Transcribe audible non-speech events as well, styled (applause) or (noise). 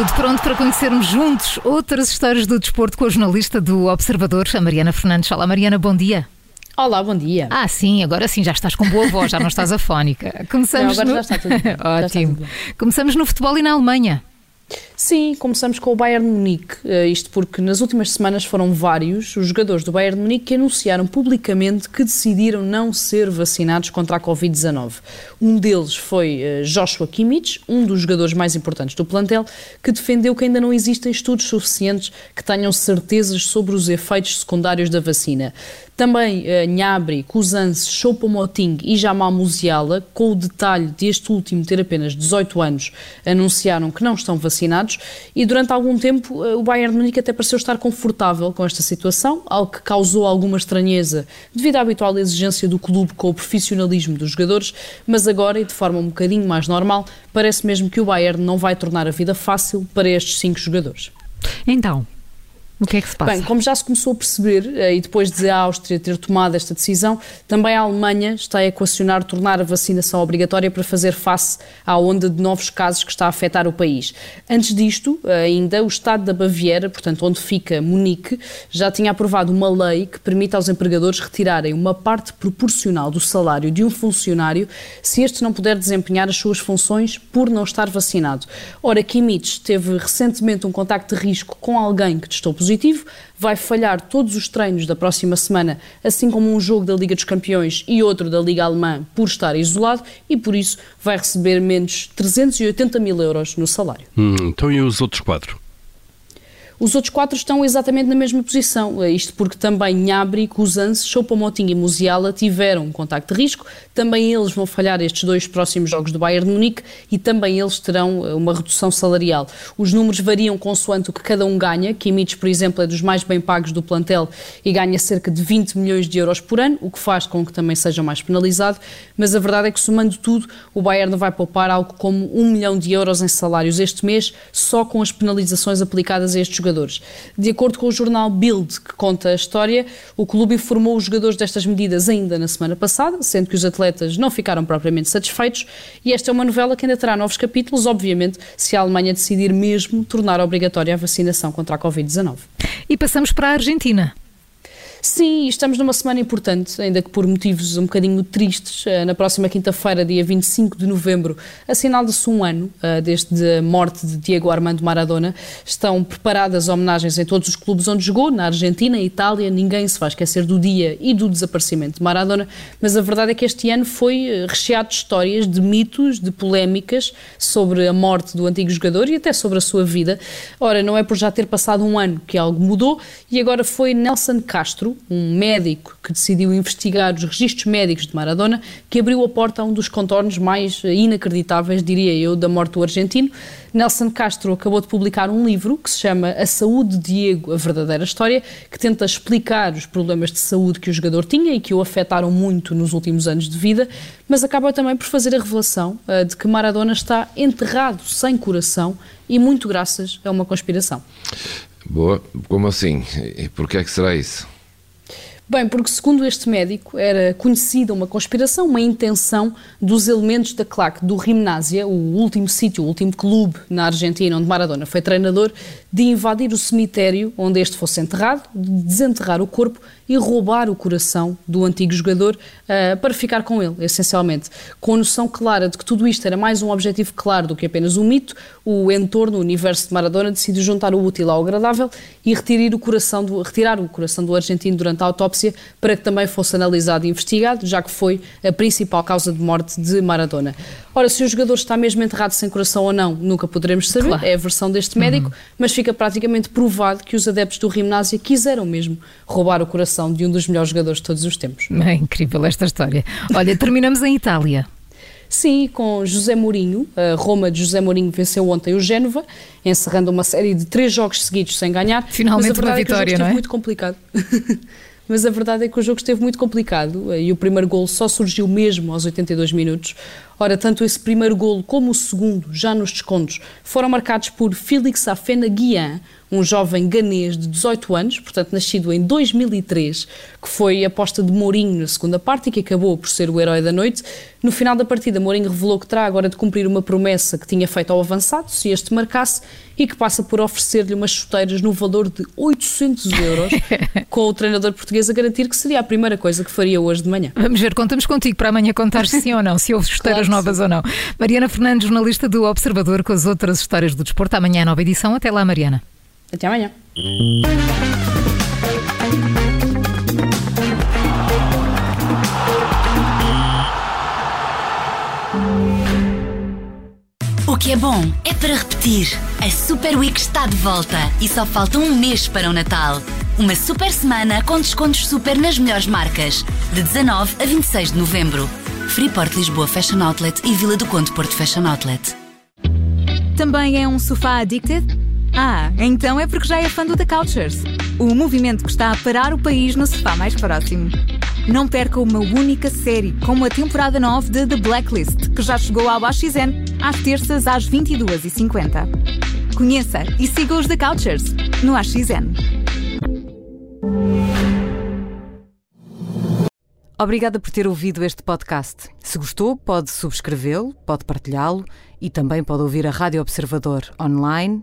Tudo pronto para conhecermos juntos outras histórias do desporto com a jornalista do Observador, a Mariana Fernandes. Olá, Mariana, bom dia. Olá, bom dia. Ah, sim, agora sim, já estás com boa voz, já não estás afónica. (laughs) Começamos não, agora no... já está tudo. (laughs) Ótimo. Tudo bem. Começamos no futebol e na Alemanha. Sim, começamos com o Bayern Munique, eh, isto porque nas últimas semanas foram vários os jogadores do Bayern Munique que anunciaram publicamente que decidiram não ser vacinados contra a Covid-19. Um deles foi eh, Joshua Kimmich, um dos jogadores mais importantes do plantel, que defendeu que ainda não existem estudos suficientes que tenham certezas sobre os efeitos secundários da vacina. Também uh, Nhabri, Cousance, Choupo-Moting e Jamal Musiala, com o detalhe deste último ter apenas 18 anos, anunciaram que não estão vacinados e durante algum tempo uh, o Bayern de Munique até pareceu estar confortável com esta situação, algo que causou alguma estranheza devido à habitual exigência do clube com o profissionalismo dos jogadores, mas agora e de forma um bocadinho mais normal, parece mesmo que o Bayern não vai tornar a vida fácil para estes cinco jogadores. Então, o que é que se passa? Bem, como já se começou a perceber, eh, e depois de a Áustria ter tomado esta decisão, também a Alemanha está a equacionar tornar a vacinação obrigatória para fazer face à onda de novos casos que está a afetar o país. Antes disto, ainda, o Estado da Baviera, portanto, onde fica Munique, já tinha aprovado uma lei que permite aos empregadores retirarem uma parte proporcional do salário de um funcionário se este não puder desempenhar as suas funções por não estar vacinado. Ora, Kimmich teve recentemente um contacto de risco com alguém que testou positivo positivo, vai falhar todos os treinos da próxima semana, assim como um jogo da Liga dos Campeões e outro da Liga Alemã por estar isolado e por isso vai receber menos 380 mil euros no salário. Hum, então e os outros quatro? Os outros quatro estão exatamente na mesma posição, é isto porque também Nhabri, Cousance, Choupo-Moting e Musiala tiveram um contacto de risco, também eles vão falhar estes dois próximos jogos do Bayern de Munique e também eles terão eh, uma redução salarial. Os números variam consoante o que cada um ganha, Kimmich, por exemplo, é dos mais bem pagos do plantel e ganha cerca de 20 milhões de euros por ano, o que faz com que também seja mais penalizado, mas a verdade é que somando tudo, o Bayern vai poupar algo como um milhão de euros em salários este mês, só com as penalizações aplicadas a estes jogadores jogadores. De acordo com o jornal Bild, que conta a história, o clube informou os jogadores destas medidas ainda na semana passada, sendo que os atletas não ficaram propriamente satisfeitos, e esta é uma novela que ainda terá novos capítulos, obviamente, se a Alemanha decidir mesmo tornar obrigatória a vacinação contra a Covid-19. E passamos para a Argentina. Sim, estamos numa semana importante, ainda que por motivos um bocadinho tristes. Eh, na próxima quinta-feira, dia 25 de novembro, assinala-se um ano uh, desde a morte de Diego Armando Maradona. Estão preparadas homenagens em todos os clubes onde jogou, na Argentina, Itália. Ninguém se vai esquecer do dia e do desaparecimento de Maradona, mas a verdade é que este ano foi eh, recheado de histórias, de mitos, de polémicas sobre a morte do antigo jogador e até sobre a sua vida. Ora, não é por já ter passado um ano que algo mudou e agora foi Nelson Castro um médico que decidiu investigar os registros médicos de Maradona, que abriu a porta a um dos contornos mais inacreditáveis, diria eu, da morte do argentino. Nelson Castro acabou de publicar um livro que se chama A Saúde de Diego, a verdadeira história, que tenta explicar os problemas de saúde que o jogador tinha e que o afetaram muito nos últimos anos de vida, mas acaba também por fazer a revelação uh, de que Maradona está enterrado sem coração e muito graças a uma conspiração. Boa, como assim? E por que é que será isso? Bem, porque segundo este médico era conhecida uma conspiração, uma intenção dos elementos da claque do Gimnásia, o último sítio, o último clube na Argentina onde Maradona foi treinador, de invadir o cemitério onde este fosse enterrado, de desenterrar o corpo e roubar o coração do antigo jogador uh, para ficar com ele, essencialmente. Com a noção clara de que tudo isto era mais um objetivo claro do que apenas um mito, o entorno, o universo de Maradona decidiu juntar o útil ao agradável e retirar o coração do, retirar o coração do argentino durante a autópsia para que também fosse analisado e investigado, já que foi a principal causa de morte de Maradona. Ora, se o jogador está mesmo enterrado sem coração ou não, nunca poderemos saber, claro. é a versão deste médico, uhum. mas fica praticamente provado que os adeptos do Gimnásia quiseram mesmo roubar o coração de um dos melhores jogadores de todos os tempos. É incrível esta história. Olha, terminamos em Itália. Sim, com José Mourinho. A Roma de José Mourinho venceu ontem o Génova, encerrando uma série de três jogos seguidos sem ganhar. Finalmente uma vitória, é não é? muito complicado. (laughs) mas a verdade é que o jogo esteve muito complicado e o primeiro gol só surgiu mesmo aos 82 minutos. Ora, tanto esse primeiro golo como o segundo, já nos descontos, foram marcados por Félix Afena Guian, um jovem ganês de 18 anos, portanto nascido em 2003, que foi aposta de Mourinho na segunda parte e que acabou por ser o herói da noite. No final da partida, Mourinho revelou que terá agora de cumprir uma promessa que tinha feito ao avançado, se este marcasse, e que passa por oferecer-lhe umas chuteiras no valor de 800 euros, (laughs) com o treinador português a garantir que seria a primeira coisa que faria hoje de manhã. Vamos ver, contamos contigo para amanhã contar se sim ou não, se houve (laughs) chuteiras claro novas sim. ou não. Mariana Fernandes, jornalista do Observador, com as outras histórias do desporto. Amanhã, nova edição. Até lá, Mariana. Até amanhã. O que é bom é para repetir. A Super Week está de volta e só falta um mês para o Natal. Uma super semana com descontos super nas melhores marcas, de 19 a 26 de novembro. Freeport Lisboa Fashion Outlet e Vila do Conde Porto Fashion Outlet. Também é um sofá addicted? Ah, então é porque já é fã do The Couchers, o movimento que está a parar o país no sofá mais próximo. Não perca uma única série, como a temporada 9 de The Blacklist, que já chegou ao AXN às terças às 22h50. Conheça e siga os The Couchers no AXN. Obrigada por ter ouvido este podcast. Se gostou, pode subscrevê-lo, pode partilhá-lo e também pode ouvir a Rádio Observador online